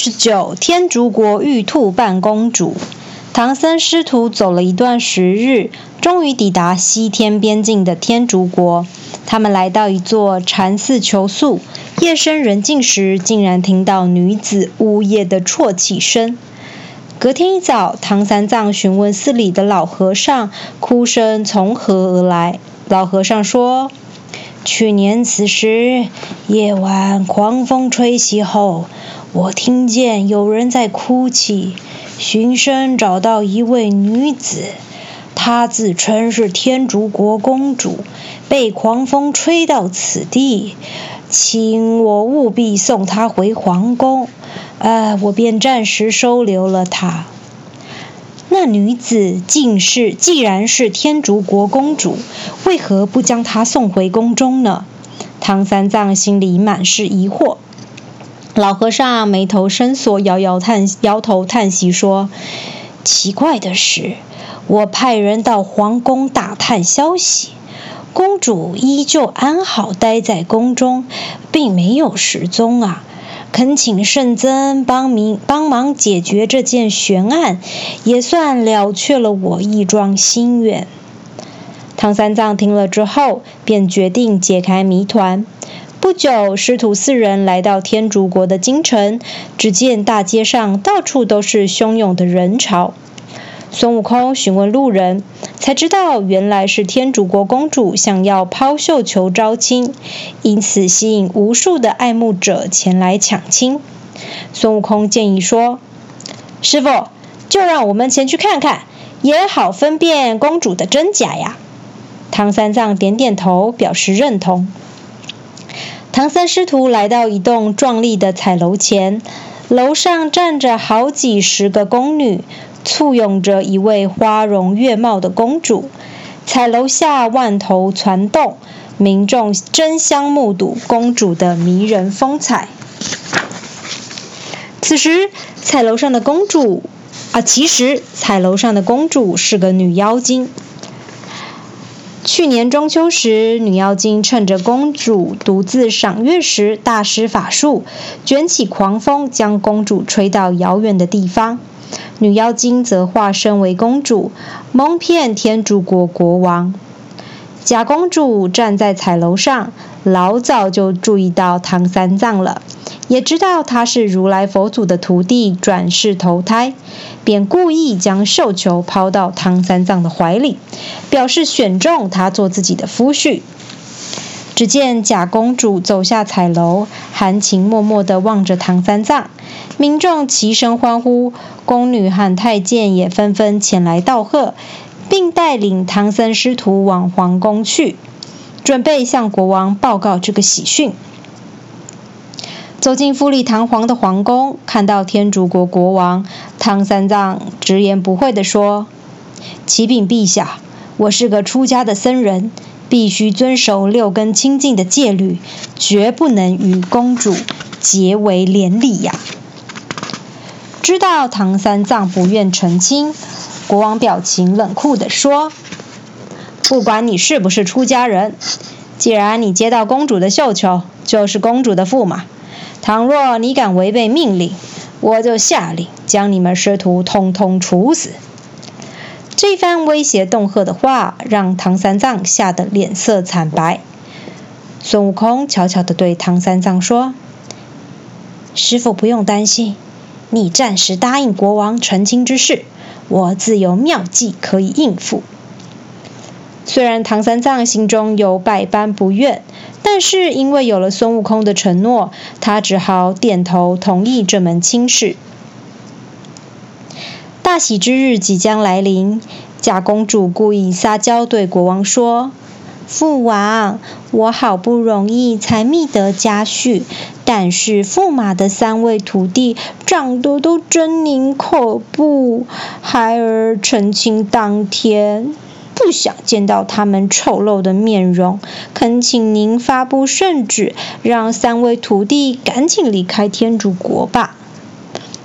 十九，天竺国玉兔扮公主。唐僧师徒走了一段时日，终于抵达西天边境的天竺国。他们来到一座禅寺求宿，夜深人静时，竟然听到女子呜咽的啜泣声。隔天一早，唐三藏询问寺里的老和尚，哭声从何而来。老和尚说：“去年此时，夜晚狂风吹袭后，我听见有人在哭泣。”寻声找到一位女子，她自称是天竺国公主，被狂风吹到此地，请我务必送她回皇宫。呃，我便暂时收留了她。那女子竟是，既然是天竺国公主，为何不将她送回宫中呢？唐三藏心里满是疑惑。老和尚眉头深锁，摇摇叹摇头叹息说：“奇怪的是，我派人到皇宫打探消息，公主依旧安好待在宫中，并没有失踪啊！恳请圣僧帮忙帮忙解决这件悬案，也算了却了我一桩心愿。”唐三藏听了之后，便决定解开谜团。不久，师徒四人来到天竺国的京城，只见大街上到处都是汹涌的人潮。孙悟空询问路人，才知道原来是天竺国公主想要抛绣球招亲，因此吸引无数的爱慕者前来抢亲。孙悟空建议说：“师傅，就让我们前去看看，也好分辨公主的真假呀。”唐三藏点点头，表示认同。唐僧师徒来到一栋壮丽的彩楼前，楼上站着好几十个宫女，簇拥着一位花容月貌的公主。彩楼下万头攒动，民众争相目睹公主的迷人风采。此时，彩楼上的公主啊，其实彩楼上的公主是个女妖精。去年中秋时，女妖精趁着公主独自赏月时，大施法术，卷起狂风，将公主吹到遥远的地方。女妖精则化身为公主，蒙骗天竺国国王。假公主站在彩楼上，老早就注意到唐三藏了。也知道他是如来佛祖的徒弟，转世投胎，便故意将绣球抛到唐三藏的怀里，表示选中他做自己的夫婿。只见假公主走下彩楼，含情脉脉地望着唐三藏，民众齐声欢呼，宫女和太监也纷纷前来道贺，并带领唐僧师徒往皇宫去，准备向国王报告这个喜讯。走进富丽堂皇的皇宫，看到天竺国国王唐三藏，直言不讳地说：“启禀陛下，我是个出家的僧人，必须遵守六根清净的戒律，绝不能与公主结为连理呀。”知道唐三藏不愿成亲，国王表情冷酷地说：“不管你是不是出家人，既然你接到公主的绣球，就是公主的驸马。”倘若你敢违背命令，我就下令将你们师徒通通处死。这番威胁恫吓的话，让唐三藏吓得脸色惨白。孙悟空悄悄地对唐三藏说：“师傅不用担心，你暂时答应国王成亲之事，我自有妙计可以应付。”虽然唐三藏心中有百般不愿，但是因为有了孙悟空的承诺，他只好点头同意这门亲事。大喜之日即将来临，假公主故意撒娇对国王说：“父王，我好不容易才觅得佳婿，但是驸马的三位徒弟长得都狰狞可怖，孩儿成亲当天。”不想见到他们丑陋的面容，恳请您发布圣旨，让三位徒弟赶紧离开天竺国吧。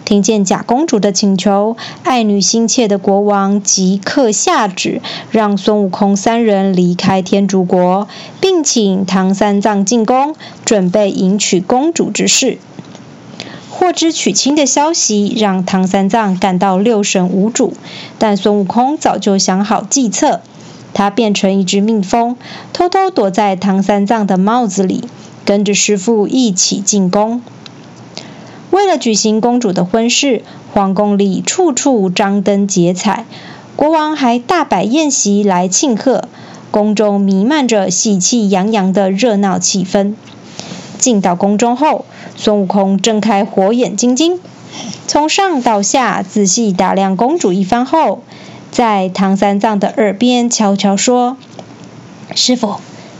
听见假公主的请求，爱女心切的国王即刻下旨，让孙悟空三人离开天竺国，并请唐三藏进宫，准备迎娶公主之事。获知娶亲的消息，让唐三藏感到六神无主。但孙悟空早就想好计策，他变成一只蜜蜂，偷偷躲在唐三藏的帽子里，跟着师傅一起进宫。为了举行公主的婚事，皇宫里处处张灯结彩，国王还大摆宴席来庆贺。宫中弥漫着喜气洋洋的热闹气氛。进到宫中后，孙悟空睁开火眼金睛，从上到下仔细打量公主一番后，在唐三藏的耳边悄悄说：“师傅，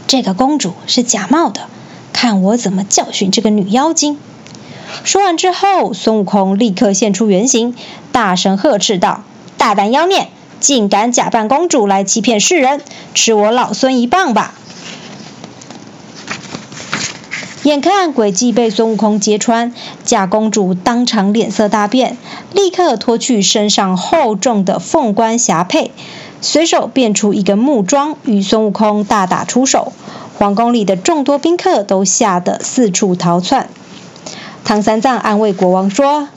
这个公主是假冒的，看我怎么教训这个女妖精。”说完之后，孙悟空立刻现出原形，大声呵斥道：“大胆妖孽！”竟敢假扮公主来欺骗世人，吃我老孙一棒吧！眼看诡计被孙悟空揭穿，假公主当场脸色大变，立刻脱去身上厚重的凤冠霞帔，随手变出一根木桩，与孙悟空大打出手。皇宫里的众多宾客都吓得四处逃窜。唐三藏安慰国王说：“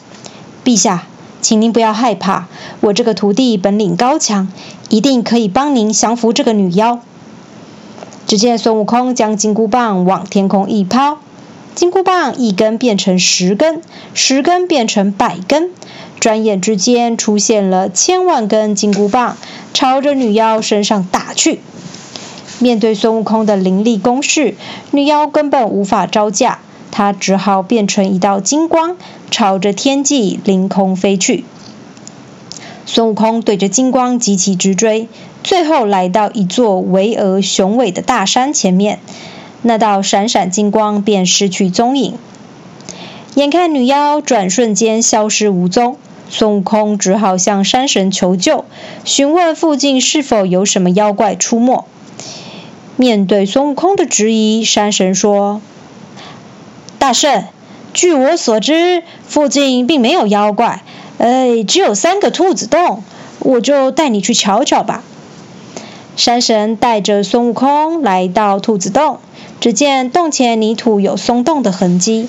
陛下。”请您不要害怕，我这个徒弟本领高强，一定可以帮您降服这个女妖。只见孙悟空将金箍棒往天空一抛，金箍棒一根变成十根，十根变成百根，转眼之间出现了千万根金箍棒，朝着女妖身上打去。面对孙悟空的凌厉攻势，女妖根本无法招架。他只好变成一道金光，朝着天际凌空飞去。孙悟空对着金光急起直追，最后来到一座巍峨雄伟的大山前面，那道闪闪金光便失去踪影。眼看女妖转瞬间消失无踪，孙悟空只好向山神求救，询问附近是否有什么妖怪出没。面对孙悟空的质疑，山神说。大圣，据我所知，附近并没有妖怪，哎，只有三个兔子洞，我就带你去瞧瞧吧。山神带着孙悟空来到兔子洞，只见洞前泥土有松动的痕迹，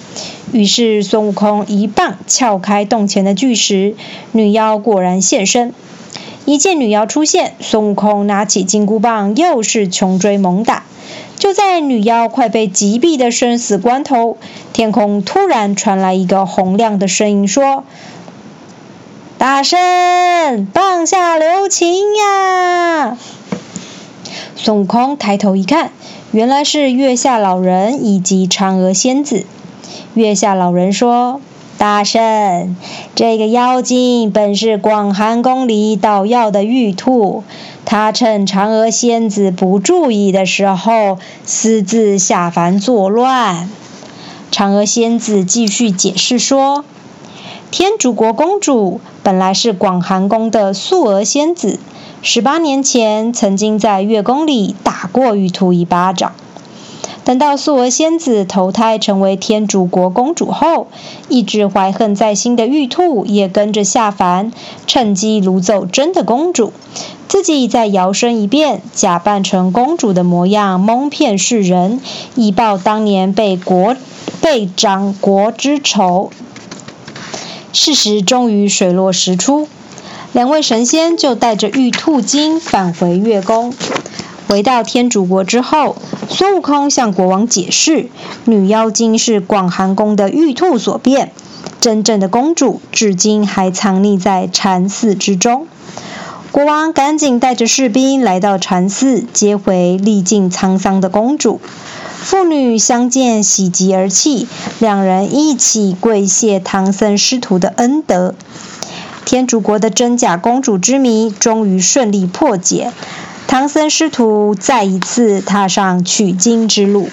于是孙悟空一棒撬开洞前的巨石，女妖果然现身。一见女妖出现，孙悟空拿起金箍棒，又是穷追猛打。就在女妖快被击毙的生死关头，天空突然传来一个洪亮的声音，说：“大圣，棒下留情呀！”孙悟空抬头一看，原来是月下老人以及嫦娥仙子。月下老人说：“大圣，这个妖精本是广寒宫里捣药的玉兔。”他趁嫦娥仙子不注意的时候，私自下凡作乱。嫦娥仙子继续解释说：“天竺国公主本来是广寒宫的素娥仙子，十八年前曾经在月宫里打过玉兔一巴掌。等到素娥仙子投胎成为天竺国公主后，一直怀恨在心的玉兔也跟着下凡，趁机掳走真的公主。”自己再摇身一变，假扮成公主的模样，蒙骗世人，以报当年被国被掌国之仇。事实终于水落石出，两位神仙就带着玉兔精返回月宫。回到天竺国之后，孙悟空向国王解释，女妖精是广寒宫的玉兔所变，真正的公主至今还藏匿在禅寺之中。国王赶紧带着士兵来到禅寺，接回历尽沧桑的公主。父女相见，喜极而泣，两人一起跪谢唐僧师徒的恩德。天竺国的真假公主之谜终于顺利破解，唐僧师徒再一次踏上取经之路。